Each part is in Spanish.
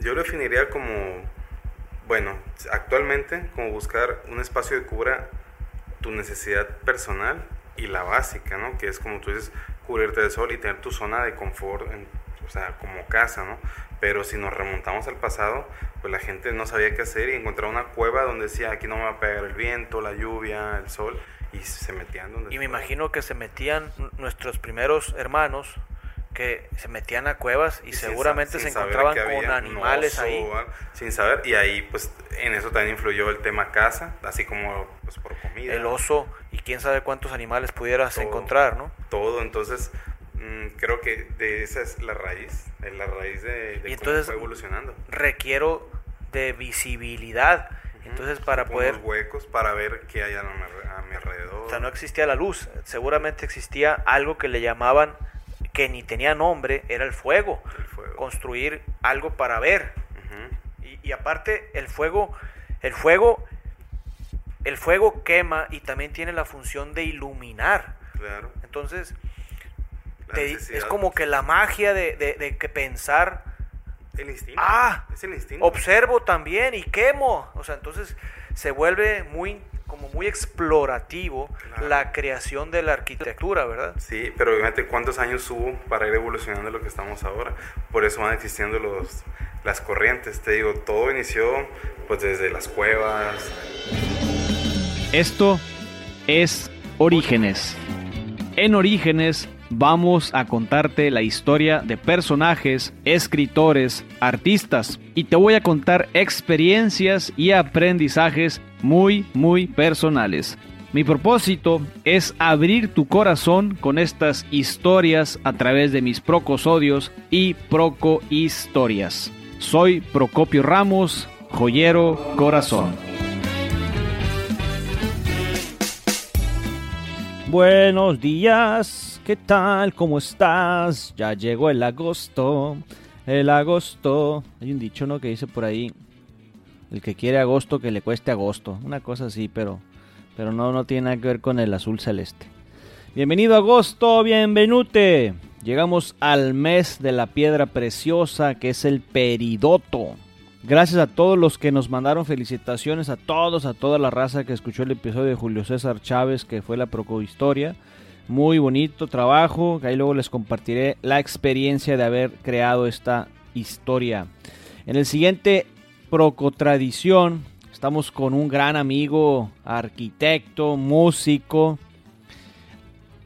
Yo lo definiría como, bueno, actualmente como buscar un espacio que cubra tu necesidad personal y la básica, ¿no? Que es como tú dices, cubrirte del sol y tener tu zona de confort, o sea, como casa, ¿no? Pero si nos remontamos al pasado, pues la gente no sabía qué hacer y encontraba una cueva donde decía, aquí no me va a pegar el viento, la lluvia, el sol, y se metían donde... Y me imagino que se metían nuestros primeros hermanos, que se metían a cuevas y, seguramente se encontraban con animales ahí. Sin saber, y ahí pues en eso también influyó el tema casa, así como pues, por comida. El oso y quién sabe cuántos animales pudieras encontrar, ¿no? Todo, entonces mm, creo que de esa es la raíz, es la raíz de, de cómo fue evolucionando. Requiero de visibilidad. Entonces, para poder... huecos para ver qué hay a mi alrededor. O sea, no existía la luz. Seguramente existía algo que le llamaban que ni tenía nombre, era el fuego. Construir algo para ver. y, aparte, el fuego, el fuego, el fuego quema y también tiene la función de iluminar. Claro. Entonces, es como que la magia de, que pensar. El instinto. Ah, es el instinto. Observo también y quemo. O sea, entonces se vuelve muy como muy explorativo la creación de la arquitectura, ¿verdad? Sí, pero fíjate cuántos años hubo para ir evolucionando lo que estamos ahora. Por eso van existiendo los, las corrientes. Te digo, todo inició pues desde las cuevas. Esto es Orígenes. En Orígenes vamos a contarte la historia de personajes, escritores, artistas y te voy a contar experiencias y aprendizajes muy, muy personales. Mi propósito es abrir tu corazón con estas historias a través de mis procosodios y proco historias. Soy Procopio Ramos, joyero corazón. Buenos días, ¿qué tal? ¿Cómo estás? Ya llegó el agosto, el agosto. Hay un dicho, ¿no? Que dice por ahí, el que quiere agosto que le cueste agosto. Una cosa así, pero, pero no, no tiene nada que ver con el azul celeste. Bienvenido agosto, bienvenute. Llegamos al mes de la piedra preciosa que es el peridoto. Gracias a todos los que nos mandaron felicitaciones, a todos, a toda la raza que escuchó el episodio de Julio César Chávez, que fue la Procohistoria. Muy bonito trabajo, ahí luego les compartiré la experiencia de haber creado esta historia. En el siguiente Procotradición. Estamos con un gran amigo, arquitecto, músico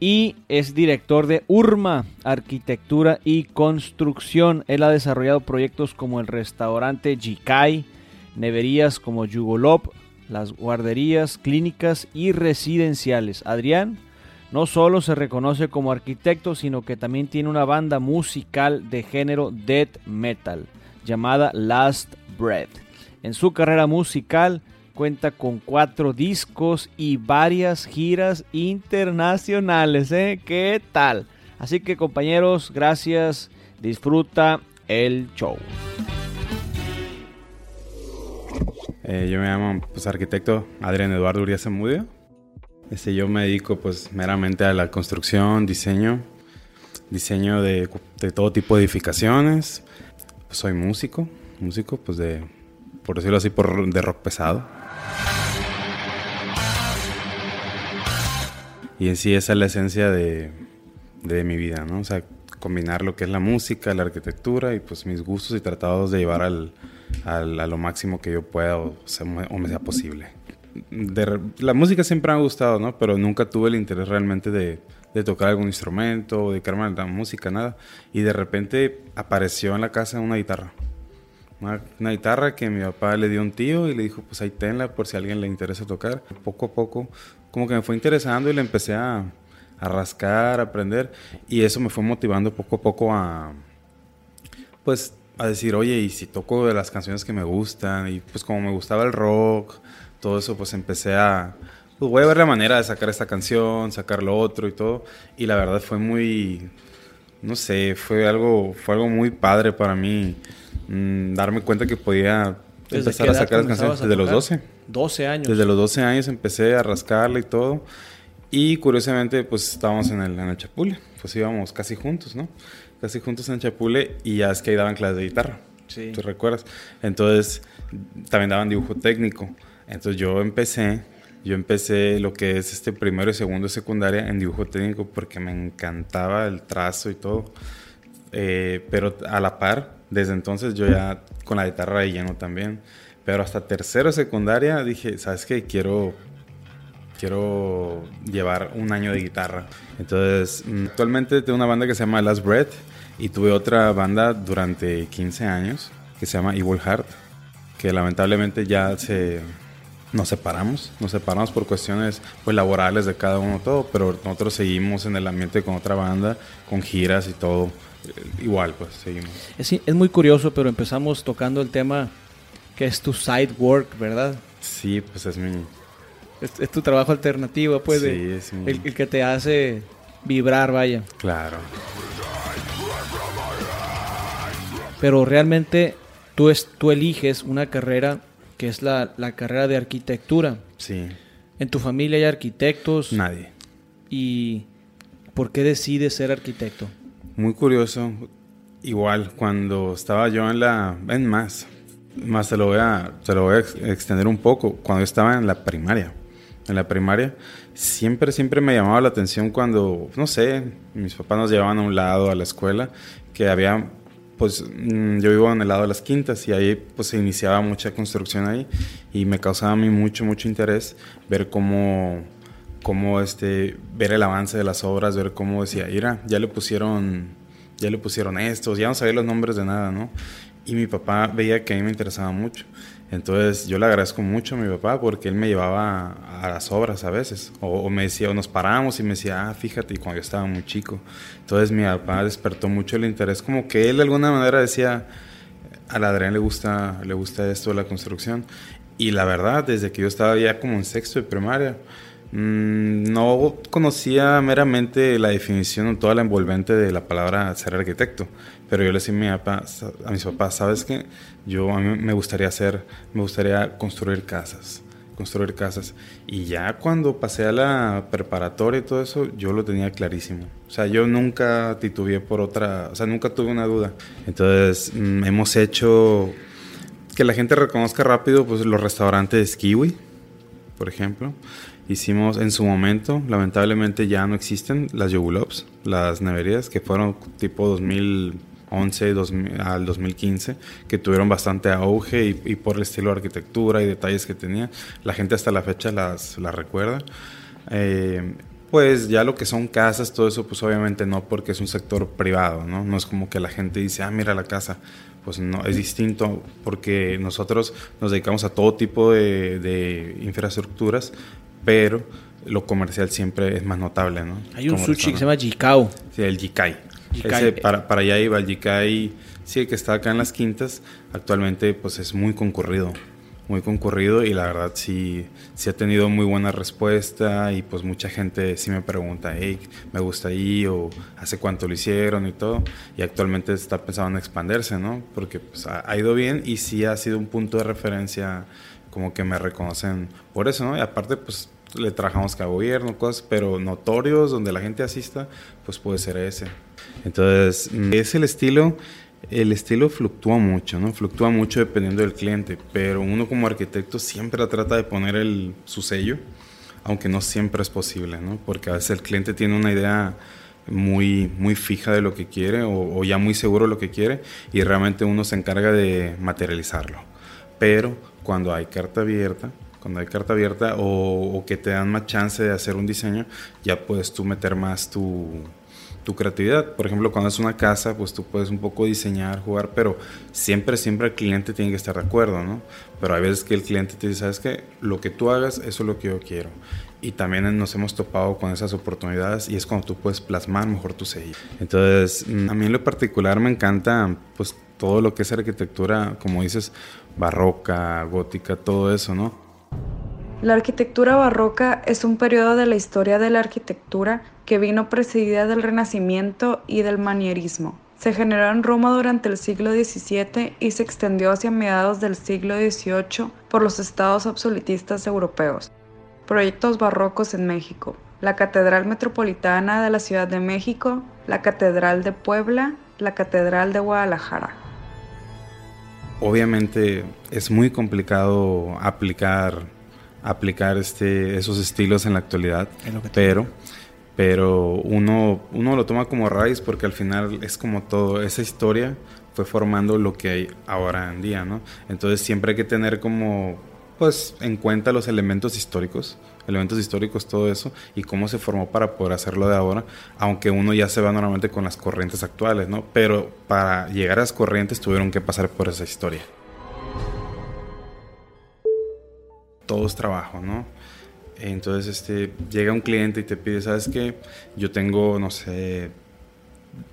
y es director de URMA, Arquitectura y Construcción. Él ha desarrollado proyectos como el restaurante Jikai, neverías como Yugolop, las guarderías, clínicas y residenciales. Adrián no solo se reconoce como arquitecto, sino que también tiene una banda musical de género death metal llamada Last Breath. En su carrera musical cuenta con cuatro discos y varias giras internacionales. ¿eh? ¿Qué tal? Así que compañeros, gracias. Disfruta el show. Eh, yo me llamo pues, arquitecto Adrián Eduardo Urias Mudio. Este, yo me dedico pues meramente a la construcción, diseño, diseño de, de todo tipo de edificaciones. Pues, soy músico, músico pues de, por decirlo así, por, de rock pesado. Y en sí esa es la esencia de, de mi vida, ¿no? O sea, combinar lo que es la música, la arquitectura y pues mis gustos y tratados de llevar al, al, a lo máximo que yo pueda o, o me sea posible. De, la música siempre me ha gustado, ¿no? Pero nunca tuve el interés realmente de, de tocar algún instrumento o dedicarme a la música, nada. Y de repente apareció en la casa una guitarra. Una, guitarra que mi papá le dio a un tío y le dijo, pues ahí tenla por si a alguien le interesa tocar. Poco a poco, como que me fue interesando y le empecé a, a rascar, a aprender. Y eso me fue motivando poco a poco a, pues, a decir, oye, y si toco de las canciones que me gustan. Y pues como me gustaba el rock, todo eso, pues empecé a pues voy a ver la manera de sacar esta canción, sacar lo otro y todo. Y la verdad fue muy, no sé, fue algo, fue algo muy padre para mí mm, darme cuenta que podía empezar a sacar las canciones desde los 12. 12 años. Desde los 12 años empecé a rascarle y todo. Y curiosamente, pues estábamos en el, en el Chapule. Pues íbamos casi juntos, ¿no? Casi juntos en el Chapule y ya es que ahí daban clases de guitarra. Sí. ¿Tú recuerdas? Entonces, también daban dibujo técnico. Entonces yo empecé, yo empecé lo que es este primero y segundo de secundaria en dibujo técnico porque me encantaba el trazo y todo. Eh, pero a la par, desde entonces yo ya con la guitarra de lleno también. Pero hasta tercero secundaria dije, ¿sabes qué? Quiero, quiero llevar un año de guitarra. Entonces, mm, actualmente tengo una banda que se llama Last Breath y tuve otra banda durante 15 años que se llama Evil Heart, que lamentablemente ya se nos separamos, nos separamos por cuestiones pues laborales de cada uno todo, pero nosotros seguimos en el ambiente con otra banda, con giras y todo. Eh, igual, pues seguimos. Es, es muy curioso, pero empezamos tocando el tema que es tu side work, ¿verdad? Sí, pues es mi... Es, tu trabajo alternativo, pues, sí, es mi... el, que te hace vibrar, vaya. Claro. Pero realmente tú, es, tú eliges una carrera que es la, la carrera de arquitectura. Sí. ¿En tu familia hay arquitectos? Nadie. ¿Y por qué decides ser arquitecto? Muy curioso. Igual, cuando estaba yo en la... En más, más te lo voy a, te lo voy a extender un poco. Cuando yo estaba en la primaria, en la primaria, siempre, siempre me llamaba la atención cuando, no sé, mis papás nos llevaban a un lado a la escuela, que había, pues mm, yo vivo en el lado de las quintas y ahí pues se iniciaba mucha construcción ahí y me causaba a mí mucho, mucho interés ver cómo, cómo este, ver el avance de las obras, ver cómo decía, mira, ya le pusieron, ya le pusieron estos, ya no sabía los nombres de nada, ¿no? Y mi papá veía que a mí me interesaba mucho. Entonces yo le agradezco mucho a mi papá porque él me llevaba a las obras a veces. O, me decía, o nos parábamos y me decía, ah, fíjate, cuando yo estaba muy chico. Entonces mi papá despertó mucho el interés, como que él de alguna manera decía, al Adrián le gusta, le gusta esto de la construcción. Y la verdad, desde que yo estaba ya como en sexto de primaria, no conocía meramente la definición o toda la envolvente de la palabra ser arquitecto. Pero yo le decía a, mi a mis papás, ¿sabes qué? Yo a mí me gustaría hacer, me gustaría construir casas, construir casas. Y ya cuando pasé a la preparatoria y todo eso, yo lo tenía clarísimo. O sea, yo nunca titubeé por otra, o sea, nunca tuve una duda. Entonces, mm, hemos hecho que la gente reconozca rápido pues los restaurantes Kiwi, por ejemplo. Hicimos en su momento, lamentablemente ya no existen las Yogulops, las neverías que fueron tipo 2000 2011 al 2015, que tuvieron bastante auge y, por el estilo de arquitectura y detalles que tenía, la gente hasta la fecha las, las recuerda. Eh, pues ya lo que son casas, todo eso, pues obviamente no, porque es un sector privado, ¿no? No es como que la gente dice, ah, mira la casa. Pues no, es distinto porque nosotros nos dedicamos a todo tipo de, de infraestructuras, pero lo comercial siempre es más notable, ¿no? Hay un sushi que se llama Jikao. Sí, el Jikai para, para allá iba el Jikai, sí, que está acá en las quintas, actualmente pues es muy concurrido, muy concurrido y la verdad sí, sí ha tenido muy buena respuesta y pues mucha gente sí me pregunta, hey, me gusta ahí o hace cuánto lo hicieron y todo y actualmente está pensando en expandirse, ¿no? Porque pues ha, ha ido bien y sí ha sido un punto de referencia como que me reconocen por eso, ¿no? Y aparte pues le trabajamos a gobierno, cosas, pero notorios donde la gente asista, pues puede ser ese. Entonces, mm, es el estilo, el estilo fluctúa mucho, ¿no? Fluctúa mucho dependiendo del cliente, pero uno como arquitecto siempre trata de poner el, su sello, aunque no siempre es posible, ¿no? Porque a veces el cliente tiene una idea muy, muy fija de lo que quiere o, o ya muy seguro de lo que quiere y realmente uno se encarga de materializarlo. Pero cuando hay carta abierta, cuando hay carta abierta o, que te dan más chance de hacer un diseño, ya puedes tú meter más tu, tu creatividad. Por ejemplo, cuando es una casa, pues tú puedes un poco diseñar, jugar, pero siempre, siempre el cliente tiene que estar de acuerdo, ¿no? Pero hay veces que el cliente te dice, ¿sabes qué? Lo que tú hagas, eso es lo que yo quiero. Y también nos hemos topado con esas oportunidades y es cuando tú puedes plasmar mejor tu sello. Entonces, mm, a mí en lo particular me encanta, pues, todo lo que es arquitectura, como dices, barroca, gótica, todo eso, ¿no? La arquitectura barroca es un periodo de la historia de la arquitectura que vino precedida del Renacimiento y del manierismo. Se generó en Roma durante el siglo XVII y se extendió hacia mediados del siglo XVIII por los estados absolutistas europeos. Proyectos barrocos en México. La Catedral Metropolitana de la Ciudad de México, la Catedral de Puebla, la Catedral de Guadalajara. obviamente es muy complicado aplicar, aplicar este, esos estilos en la actualidad, pero, pero uno, uno lo toma como raíz porque al final es como todo, esa historia fue formando lo que hay ahora en día, ¿no? Entonces siempre hay que tener como, pues, en cuenta los elementos históricos, elementos históricos, todo eso, y cómo se formó para poder hacerlo de ahora, aunque uno ya se va normalmente con las corrientes actuales, ¿no? Pero para llegar a las corrientes tuvieron que pasar por esa historia. Todo es trabajo, ¿no? Entonces, este, llega un cliente y te pide, ¿sabes qué? Yo tengo, no sé,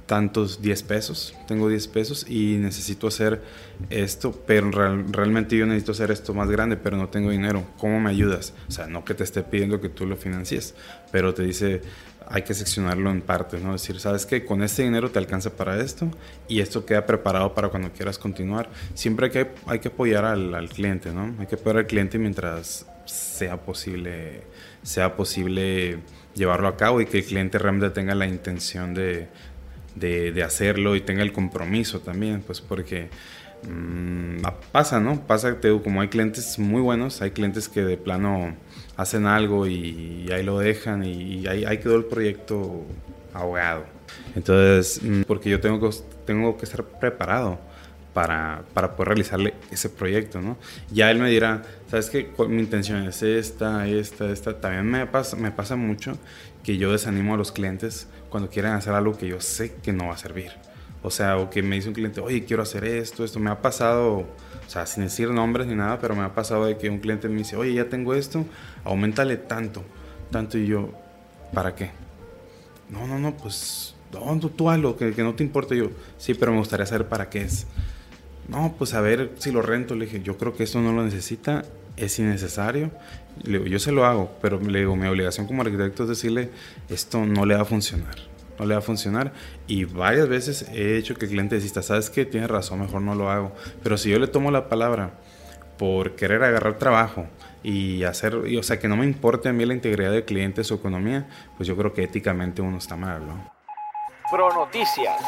tantos 10 pesos, tengo 10 pesos y necesito hacer esto, pero realmente yo necesito hacer esto más grande, pero no tengo dinero, ¿cómo me ayudas? O sea, no que te esté pidiendo que tú lo financies, pero te dice, hay que seccionarlo en partes, ¿no? decir, ¿sabes qué? Con este dinero te alcanza para esto y esto queda preparado para cuando quieras continuar. Siempre hay que, hay que apoyar al, al cliente, ¿no? Hay que apoyar al cliente mientras sea posible, sea posible llevarlo a cabo y que el cliente realmente tenga la intención de, de, hacerlo y tenga el compromiso también, pues porque mm, pasa, ¿no? Pasa, te como hay clientes muy buenos, hay clientes que de plano hacen algo y, ahí lo dejan y, ahí, quedó el proyecto ahogado. Entonces, mm, porque yo tengo que, tengo que estar preparado para, para, poder realizarle ese proyecto, ¿no? Ya él me dirá, ¿sabes qué? Mi intención es esta, esta, esta. También me pasa, me pasa mucho que yo desanimo a los clientes cuando quieren hacer algo que yo sé que no va a servir. O sea, o que me dice un cliente, oye, quiero hacer esto, esto. Me ha pasado, o sea, sin decir nombres ni nada, pero me ha pasado de que un cliente me dice, oye, ya tengo esto, aumentale tanto, tanto. Y yo, ¿para qué? No, no, no, pues, no, tú, tú hazlo, que, que no te importe. Yo, sí, pero me gustaría saber para qué es. No, pues a ver si lo rento. Le dije, yo creo que esto no lo necesita, es innecesario. Le digo, yo se lo hago, pero le digo, mi obligación como arquitecto es decirle, esto no le va a funcionar. No le va a funcionar. Y varias veces he hecho que el cliente decida, sabes que tiene razón, mejor no lo hago. Pero si yo le tomo la palabra por querer agarrar trabajo y hacer, o sea, que no me importe a mí la integridad del cliente, su economía, pues yo creo que éticamente uno está mal, ¿no? Pro Noticias.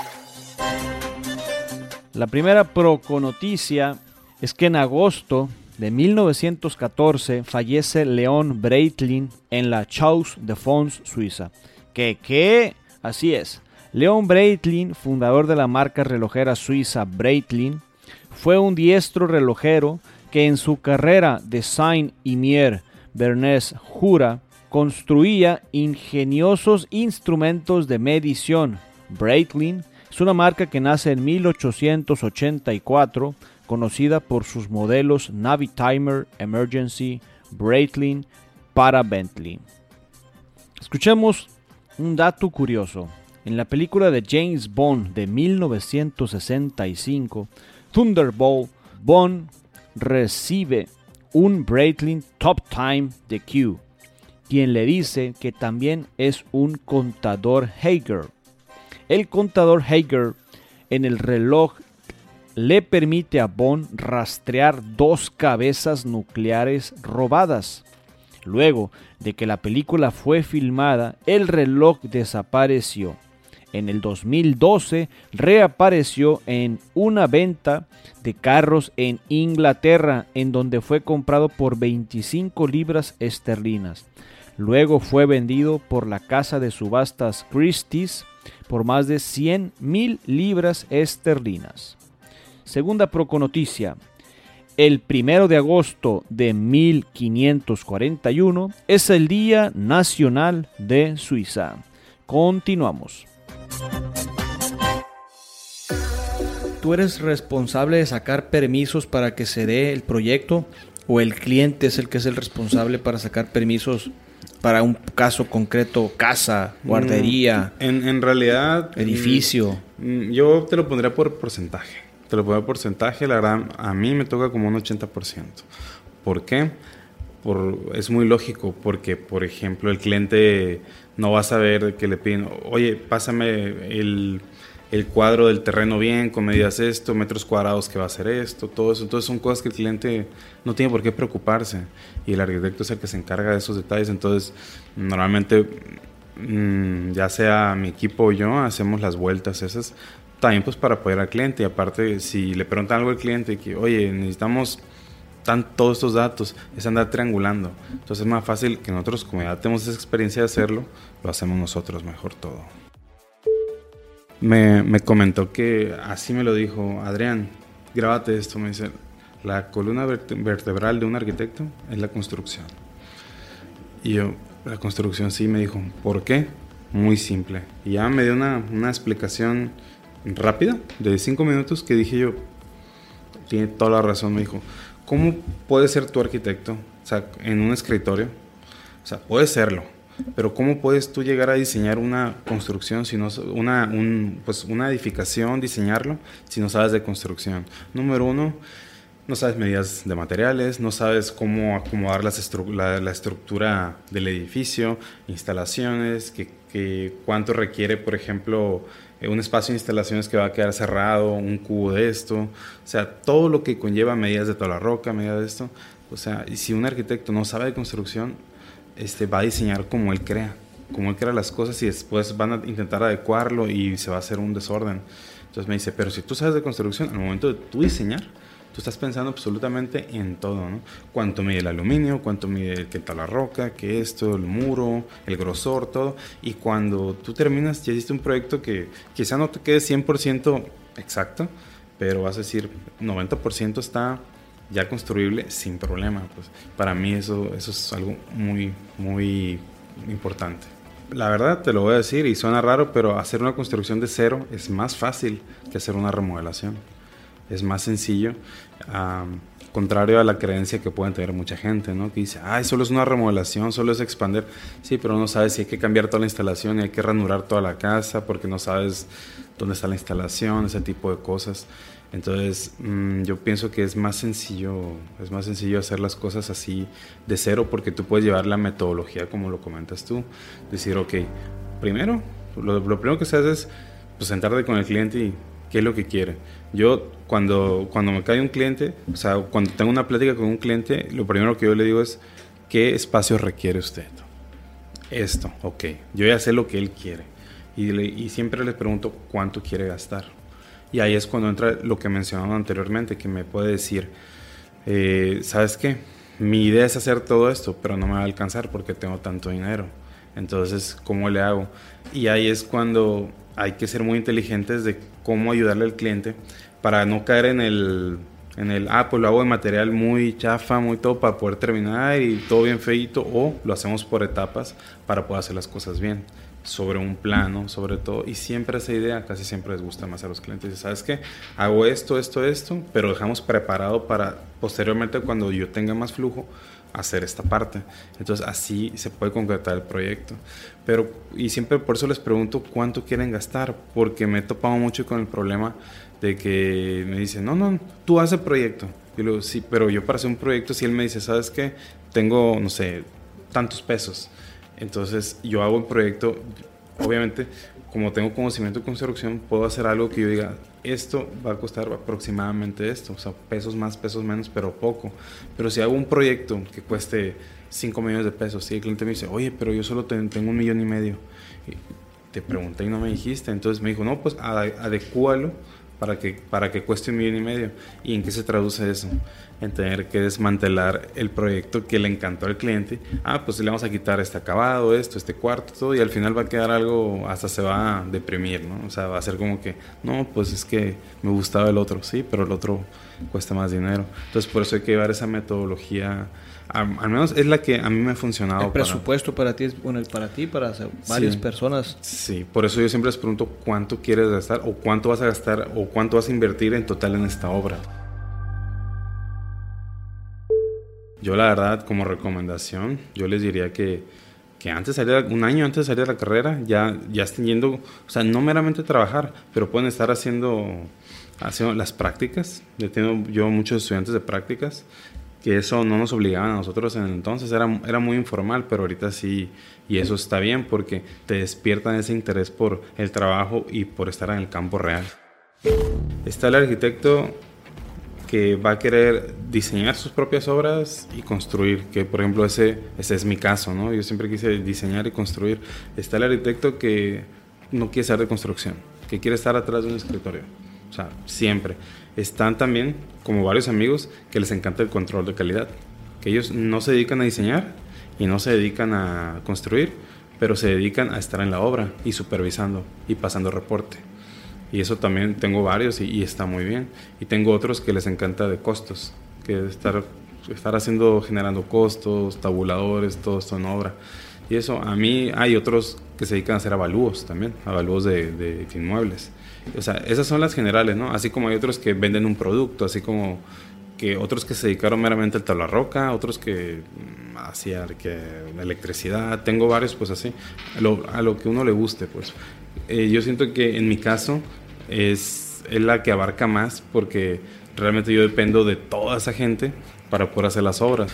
La primera proconoticia es que en agosto de 1914 fallece León Breitling en la Chaux de Fonds, Suiza. ¿Qué? Así es. León Breitling, fundador de la marca relojera suiza Breitling, fue un diestro relojero que en su carrera de Saint-Imier Bernes Jura construía ingeniosos instrumentos de medición. Breitling es una marca que nace en 1884, conocida por sus modelos Navitimer, Emergency, Breitling para Bentley. Escuchemos un dato curioso. En la película de James Bond de 1965, Thunderbolt, Bond recibe un Breitling Top Time de Q, quien le dice que también es un contador Hager el contador Hager en el reloj le permite a Bond rastrear dos cabezas nucleares robadas. Luego de que la película fue filmada, el reloj desapareció. En el 2012 reapareció en una venta de carros en Inglaterra, en donde fue comprado por 25 libras esterlinas. Luego fue vendido por la casa de subastas Christie's por más de 100 mil libras esterlinas. Segunda proconoticia. El primero de agosto de 1541 es el Día Nacional de Suiza. Continuamos. ¿Tú eres responsable de sacar permisos para que se dé el proyecto o el cliente es el que es el responsable para sacar permisos para un caso concreto, casa, guardería. Mm, en, realidad. Edificio. Mm, yo te lo pondría por porcentaje. Te lo pondría por porcentaje. La verdad, a mí me toca como un 80%. ¿Por qué? Por, es muy lógico porque, por ejemplo, el cliente no va a saber que le piden, oye, pásame el el cuadro del terreno bien, con medidas esto, metros cuadrados que va a ser esto, todo eso. Entonces son cosas que el cliente no tiene por qué preocuparse y el arquitecto es el que se encarga de esos detalles. Entonces normalmente, mm, ya sea mi equipo o yo, hacemos las vueltas esas también pues para apoyar al cliente. Y aparte, si le preguntan algo al cliente que, oye, necesitamos tan, todos estos datos, es andar triangulando. Entonces es más fácil que nosotros, como ya tenemos esa experiencia de hacerlo, lo hacemos nosotros mejor todo. Me, me comentó que así me lo dijo, Adrián, grábate esto, me dice, la columna vertebral de un arquitecto es la construcción. Y yo, la construcción sí, me dijo, ¿por qué? Muy simple. Y ya me dio una, una explicación rápida, de cinco minutos, que dije yo, tiene toda la razón, me dijo, ¿cómo puedes ser tu arquitecto? O sea, en un escritorio. O sea, puedes serlo, pero ¿cómo puedes tú llegar a diseñar una construcción, si no, una, pues una edificación, diseñarlo, si no sabes de construcción? Número uno, no sabes medidas de materiales, no sabes cómo acomodar la, estructura del edificio, instalaciones, que, cuánto requiere, por ejemplo, eh, un espacio de instalaciones que va a quedar cerrado, un cubo de esto, o sea, todo lo que conlleva medidas de toda la roca, medidas de esto, o sea, y si un arquitecto no sabe de construcción, este, va a diseñar como él crea, como él crea las cosas y después van a intentar adecuarlo y se va a hacer un desorden. Entonces me dice, pero si tú sabes de construcción, al momento de tú diseñar, tú estás pensando absolutamente en todo, ¿no? Cuánto mide el aluminio, cuánto mide qué tal la roca, qué esto, el muro, el grosor, todo. Y cuando tú terminas, ya hiciste un proyecto que quizá no te quede 100% exacto, pero vas a decir 90% está ya construible sin problema. Pues para mí eso, eso es algo muy, muy importante. La verdad te lo voy a decir y suena raro, pero hacer una construcción de cero es más fácil que hacer una remodelación es más sencillo, contrario a la creencia que pueden tener mucha gente, ¿no? Que dice, ay, solo es una remodelación, solo es expander. Sí, pero no sabes si hay que cambiar toda la instalación y hay que ranurar toda la casa porque no sabes dónde está la instalación, ese tipo de cosas. Entonces, mm, yo pienso que es más sencillo, es más sencillo hacer las cosas así de cero porque tú puedes llevar la metodología como lo comentas tú. Decir, ok, primero, lo, lo primero que se hace es pues, sentarte con el cliente y qué es lo que quiere. Yo cuando, cuando me cae un cliente, o sea, cuando tengo una plática con un cliente, lo primero que yo le digo es, ¿qué espacio requiere usted? Esto, ok. Yo ya sé lo que él quiere. Y, y siempre le pregunto cuánto quiere gastar. Y ahí es cuando entra lo que mencionaba anteriormente, que me puede decir, eh, ¿sabes qué? Mi idea es hacer todo esto, pero no me va a alcanzar porque tengo tanto dinero. Entonces, ¿cómo le hago? Y ahí es cuando hay que ser muy inteligentes de cómo ayudarle al cliente para no caer en el, en el, ah, pues lo hago de material muy chafa, muy todo para poder terminar y todo bien feito, o lo hacemos por etapas para poder hacer las cosas bien, sobre un plano, sobre todo, y siempre esa idea casi siempre les gusta más a los clientes. ¿Sabes qué? Hago esto, esto, esto, pero dejamos preparado para posteriormente cuando yo tenga más flujo, hacer esta parte. Entonces así se puede concretar el proyecto. Pero, y siempre por eso les pregunto cuánto quieren gastar, porque me he topado mucho con el problema de que me dicen, no, no, tú haces el proyecto. Y luego, sí, pero yo para hacer un proyecto, si él me dice, ¿sabes qué? Tengo, no sé, tantos pesos. Entonces yo hago el proyecto, obviamente, como tengo conocimiento de construcción, puedo hacer algo que yo diga, esto va a costar aproximadamente esto, o sea, pesos más, pesos menos, pero poco. Pero si hago un proyecto que cueste 5 millones de pesos, y el cliente me dice, oye, pero yo solo tengo un millón y medio, y te pregunté y no me dijiste, entonces me dijo, no, pues adecúalo para que, para que cueste un millón y medio. ¿Y en qué se traduce eso? En tener que desmantelar el proyecto que le encantó al cliente. Ah, pues le vamos a quitar este acabado, esto, este cuarto, todo, y al final va a quedar algo, hasta se va a deprimir, ¿no? O sea, va a ser como que, no, pues es que me gustaba el otro, sí, pero el otro cuesta más dinero. Entonces, por eso hay que llevar esa metodología al, menos es la que a mí me ha funcionado. El presupuesto para, ti es bueno, para ti, para varias personas. Sí, por eso yo siempre les pregunto cuánto quieres gastar o cuánto vas a gastar o cuánto vas a invertir en total en esta obra. Yo la verdad, como recomendación, yo les diría que, que antes de un año antes de salir de la carrera, ya, ya estén yendo, o sea, no meramente trabajar, pero pueden estar haciendo, haciendo las prácticas. Yo tengo yo muchos estudiantes de prácticas que eso no nos obligaba a nosotros en entonces, era, era muy informal, pero ahorita sí, y eso está bien porque te despiertan ese interés por el trabajo y por estar en el campo real. Está el arquitecto que va a querer diseñar sus propias obras y construir, que por ejemplo ese, ese es mi caso, ¿no? Yo siempre quise diseñar y construir. Está el arquitecto que no quiere ser de construcción, que quiere estar atrás de un escritorio. O sea, siempre. Están también, como varios amigos, que les encanta el control de calidad. Que ellos no se dedican a diseñar y no se dedican a construir, pero se dedican a estar en la obra y supervisando y pasando reporte. Y eso también tengo varios y, está muy bien. Y tengo otros que les encanta de costos, que estar, estar haciendo, generando costos, tabuladores, todo esto en obra. Y eso, a mí hay otros que se dedican a hacer avalúos también, avalúos de, de inmuebles. O sea, esas son las generales, ¿no? Así como hay otros que venden un producto, así como que otros que se dedicaron meramente al tabla roca, otros que mm, hacían que electricidad, tengo varios pues así, a lo, a lo que uno le guste pues. Eh, yo siento que en mi caso es, es la que abarca más porque realmente yo dependo de toda esa gente para poder hacer las obras.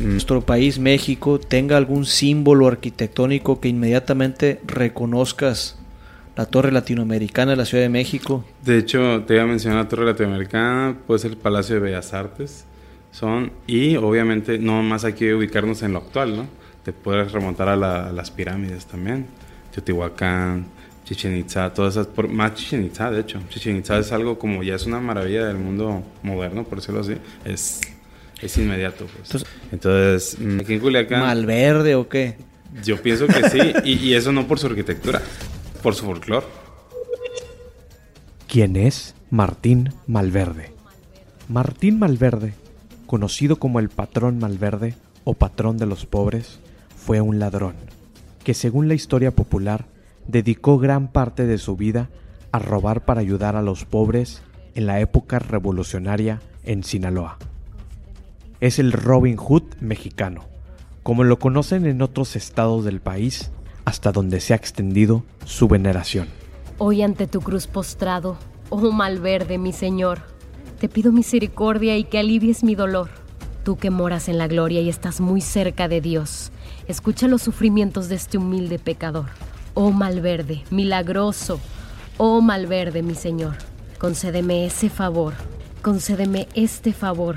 nuestro país, México, tenga algún símbolo arquitectónico que inmediatamente reconozcas la Torre Latinoamericana de la Ciudad de México. De hecho, te iba a mencionar la Torre Latinoamericana, puede ser el Palacio de Bellas Artes, son, y obviamente no más hay que ubicarnos en lo actual, ¿no? Te puedes remontar a, las pirámides también, Teotihuacán, Chichen Itza, todas esas, por, más Chichen Itza, de hecho. Chichen Itza es algo como ya es una maravilla del mundo moderno, por decirlo así. Es, es inmediato, pues. Entonces, mm, aquí en Culiacán. ¿Malverde o qué? Yo pienso que sí, y, y eso no por su arquitectura, por su folclore. ¿Quién es Martín Malverde? Martín Malverde, conocido como el patrón Malverde o patrón de los pobres, fue un ladrón que según la historia popular dedicó gran parte de su vida a robar para ayudar a los pobres en la época revolucionaria en Sinaloa. Es el Robin Hood mexicano, como lo conocen en otros estados del país hasta donde se ha extendido su veneración. Hoy ante tu cruz postrado, oh Malverde, mi Señor, te pido misericordia y que alivies mi dolor. Tú que moras en la gloria y estás muy cerca de Dios, escucha los sufrimientos de este humilde pecador. Oh Malverde, milagroso, oh Malverde, mi Señor, concédeme ese favor, concédeme este favor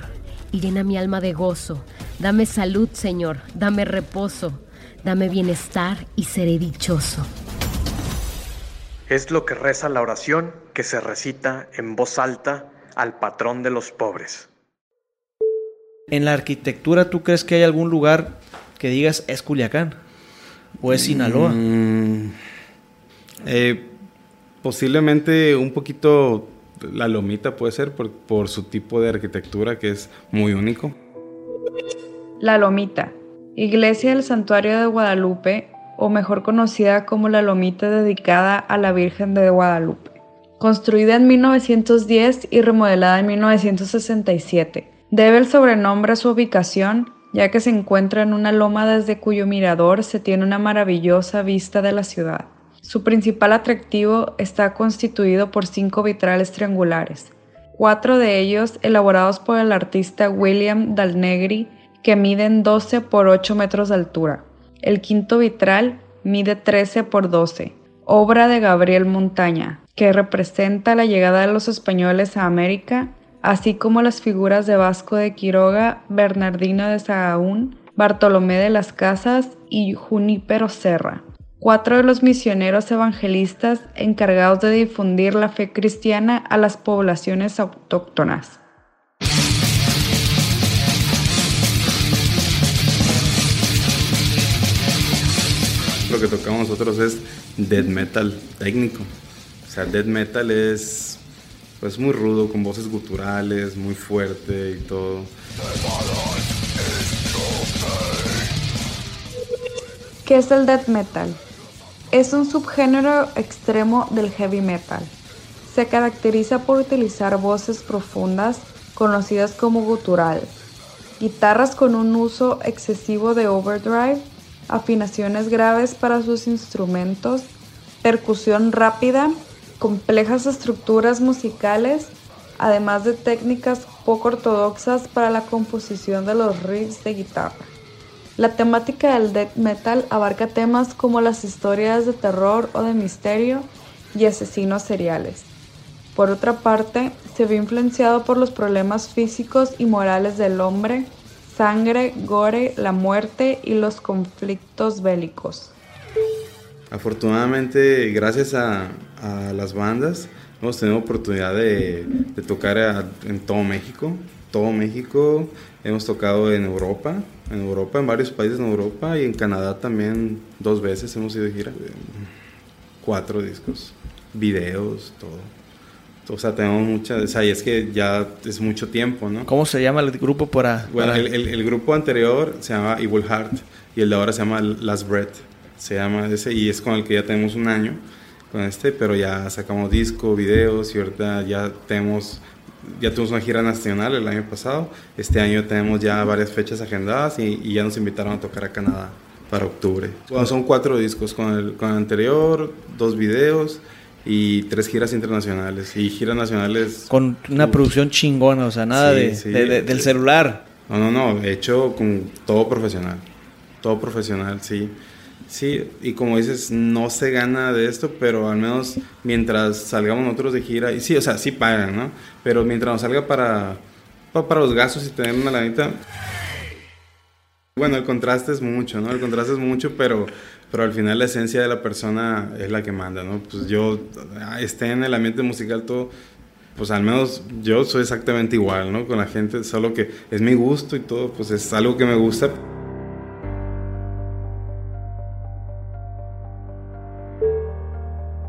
y llena mi alma de gozo. Dame salud, Señor, dame reposo, dame bienestar y seré dichoso. Es lo que reza la oración que se recita en voz alta al patrón de los pobres. En la arquitectura, ¿tú crees que hay algún lugar que digas es Culiacán o es Sinaloa? Mm, eh, posiblemente un poquito la lomita puede ser por, por su tipo de arquitectura que es muy único. La lomita, iglesia del santuario de Guadalupe, o mejor conocida como la lomita dedicada a la Virgen de Guadalupe. Construida en 1910 y remodelada en 1967. Debe el sobrenombre a su ubicación, ya que se encuentra en una loma desde cuyo mirador se tiene una maravillosa vista de la ciudad. Su principal atractivo está constituido por cinco vitrales triangulares, cuatro de ellos elaborados por el artista William Dalnegri, que miden 12 por 8 metros de altura. El quinto vitral mide 13 por 12, obra de Gabriel Montaña, que representa la llegada de los españoles a América, así como las figuras de Vasco de Quiroga, Bernardino de Sahagún, Bartolomé de las Casas y Junípero Serra cuatro de los misioneros evangelistas encargados de difundir la fe cristiana a las poblaciones autóctonas. Lo que tocamos nosotros es death metal técnico. O sea, death metal es pues muy rudo, con voces guturales, muy fuerte y todo. ¿Qué es el death metal? Es un subgénero extremo del heavy metal. Se caracteriza por utilizar voces profundas, conocidas como gutural, guitarras con un uso excesivo de overdrive, afinaciones graves para sus instrumentos, percusión rápida, complejas estructuras musicales, además de técnicas poco ortodoxas para la composición de los riffs de guitarra. La temática del death metal abarca temas como las historias de terror o de misterio y asesinos seriales. Por otra parte, se ve influenciado por los problemas físicos y morales del hombre, sangre, gore, la muerte y los conflictos bélicos. Afortunadamente, gracias a, las bandas, hemos tenido oportunidad de, tocar en todo México. Todo México, hemos tocado en Europa, en Europa, en varios países en Europa y en Canadá también dos veces hemos ido de gira. Cuatro discos, videos, todo. O sea, tenemos muchas, o sea, y es que ya es mucho tiempo, ¿no? ¿Cómo se llama el grupo para...? Bueno, El, el, grupo anterior se llama Evil Heart y el de ahora se llama Last Breath, se llama ese, y es con el que ya tenemos un año con este, pero ya sacamos disco, videos y ahorita ya tenemos, ya tuvimos una gira nacional el año pasado, este año tenemos ya varias fechas agendadas y, y ya nos invitaron a tocar a Canadá para octubre. Bueno, son cuatro discos, con el, con el anterior, dos videos y tres giras internacionales. Y giras nacionales. Con una producción chingona, o sea, nada de, del celular. No, no, no, hecho con todo profesional. Todo profesional, sí. Sí, y como dices, no se gana de esto, pero al menos mientras salgamos nosotros de gira, y sí, o sea, sí pagan, ¿no? Pero mientras nos salga para, para los gastos y tener una lanita. Bueno, el contraste es mucho, ¿no? El contraste es mucho, pero pero al final la esencia de la persona es la que manda, ¿no? Pues yo esté en el ambiente musical todo, pues al menos yo soy exactamente igual, ¿no? Con la gente, solo que es mi gusto y todo, pues es algo que me gusta.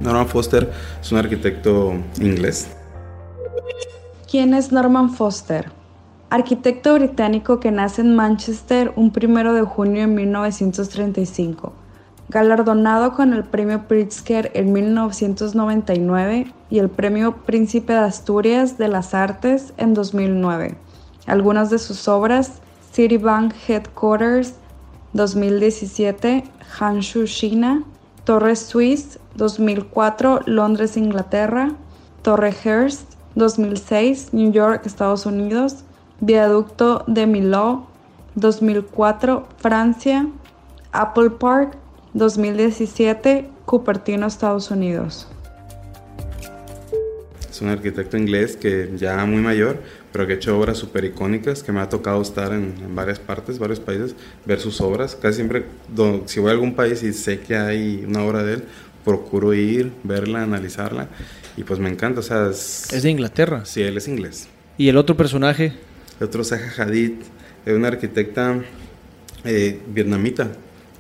Norman Foster es un arquitecto inglés. ¿Quién es Norman Foster? Arquitecto británico que nace en Manchester un primero de junio de 1935 galardonado con el Premio Pritzker en 1999 y el Premio Príncipe de Asturias de las Artes en 2009. Algunas de sus obras, Citibank Headquarters 2017, Hanshu, China, Torre Suisse 2004, Londres, Inglaterra, Torre Hearst 2006, New York, Estados Unidos, Viaducto de Millau 2004, Francia, Apple Park 2017, Cupertino, Estados Unidos. Es un arquitecto inglés que ya muy mayor, pero que ha hecho obras súper icónicas, que me ha tocado estar en, varias partes, varios países, ver sus obras. Casi siempre, si voy a algún país y sé que hay una obra de él, procuro ir, verla, analizarla, y pues me encanta. O sea, es, de Inglaterra. Sí, él es inglés. ¿Y el otro personaje? El otro, Zaha Hadid, es una arquitecta eh, vietnamita,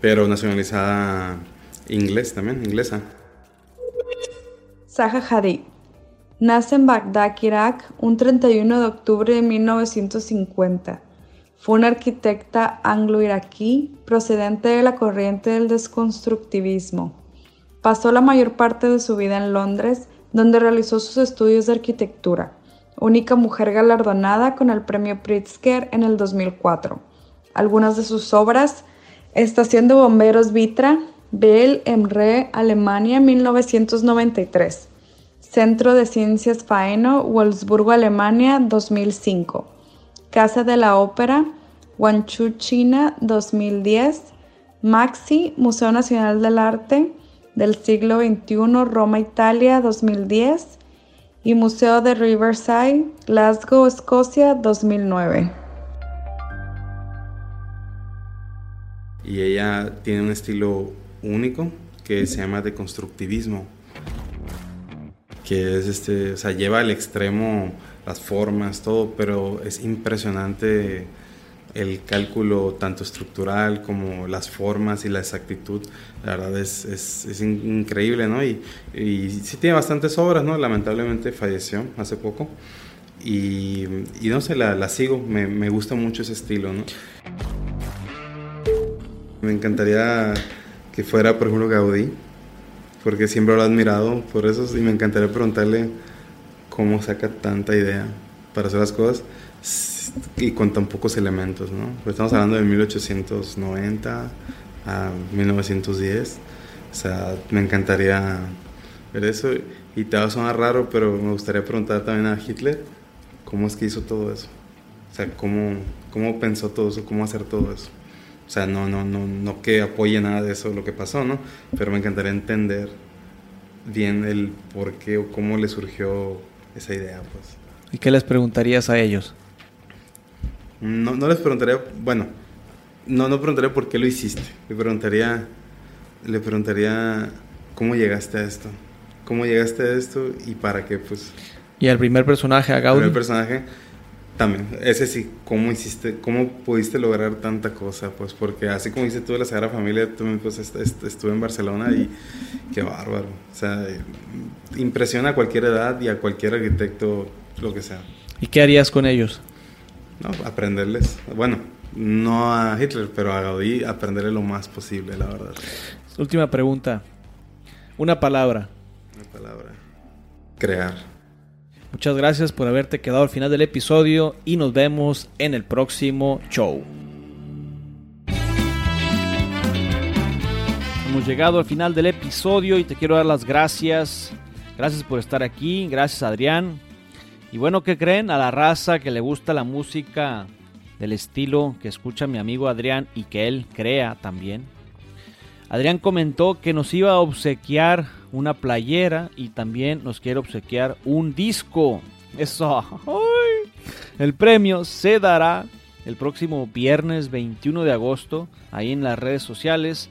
pero nacionalizada inglés también, inglesa. Zaha Hadid. Nace en Bagdad, Irak, un 31 de octubre de 1950. Fue una arquitecta anglo-iraquí procedente de la corriente del desconstructivismo. Pasó la mayor parte de su vida en Londres, donde realizó sus estudios de arquitectura. Única mujer galardonada con el premio Pritzker en el 2004. Algunas de sus obras Estación de Bomberos Vitra, Bell Emre, Alemania, 1993. Centro de Ciencias Faeno, Wolfsburgo, Alemania, 2005. Casa de la Ópera, Guangzhou, China, 2010. Maxi, Museo Nacional del Arte del siglo XXI, Roma, Italia, 2010. Y Museo de Riverside, Glasgow, Escocia, 2009. y ella tiene un estilo único que se llama deconstructivismo, que es este, o sea, lleva al extremo las formas, todo, pero es impresionante el cálculo tanto estructural como las formas y la exactitud, la verdad es, es, increíble, ¿no? Y, y, sí tiene bastantes obras, ¿no? Lamentablemente falleció hace poco y, y no sé, la, la sigo, me, me gusta mucho ese estilo, ¿no? Me encantaría que fuera, por ejemplo, Gaudí, porque siempre lo he admirado por eso y me encantaría preguntarle cómo saca tanta idea para hacer las cosas y con tan pocos elementos, ¿no? Estamos hablando de 1890 a 1910, o sea, me encantaría ver eso y te va a sonar raro, pero me gustaría preguntar también a Hitler cómo es que hizo todo eso, o sea, cómo, cómo pensó todo eso, cómo hacer todo eso. O sea, no, no, no, no que apoye nada de eso lo que pasó, ¿no? Pero me encantaría entender bien el por qué o cómo le surgió esa idea, pues. ¿Y qué les preguntarías a ellos? No, no les preguntaría, bueno, no, no preguntaría por qué lo hiciste. Le preguntaría, le preguntaría, ¿cómo llegaste a esto? ¿Cómo llegaste a esto y para qué? Pues... Y el primer personaje, a Gaudi. El primer personaje, también. Ese sí, ¿cómo hiciste, cómo pudiste lograr tanta cosa? Pues porque así como dice tú de la Sagrada Familia, también pues estuve en Barcelona y qué bárbaro. O sea, impresiona a cualquier edad y a cualquier arquitecto, lo que sea. ¿Y qué harías con ellos? No, aprenderles. Bueno, no a Hitler, pero a Gaudí aprenderle lo más posible, la verdad. Última pregunta. Una palabra. Una palabra. Crear. Muchas gracias por haberte quedado al final del episodio y nos vemos en el próximo show. Hemos llegado al final del episodio y te quiero dar las gracias. Gracias por estar aquí, gracias Adrián. Y bueno, ¿qué creen? A la raza que le gusta la música del estilo que escucha mi amigo Adrián y que él crea también. Adrián comentó que nos iba a obsequiar una playera y también nos quiere obsequiar un disco. Eso. El premio se dará el próximo viernes 21 de agosto ahí en las redes sociales.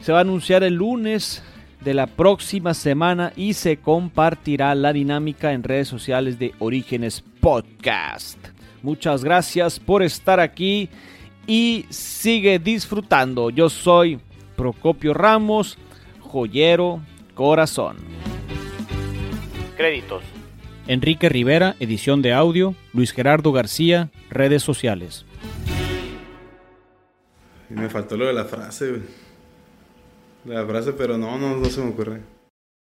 Se va a anunciar el lunes de la próxima semana y se compartirá la dinámica en redes sociales de Orígenes Podcast. Muchas gracias por estar aquí y sigue disfrutando. Yo soy Procopio Ramos, joyero corazón. Créditos. Enrique Rivera, edición de audio. Luis Gerardo García, redes sociales. me faltó lo de la frase, La frase, pero no, no, no se me ocurre.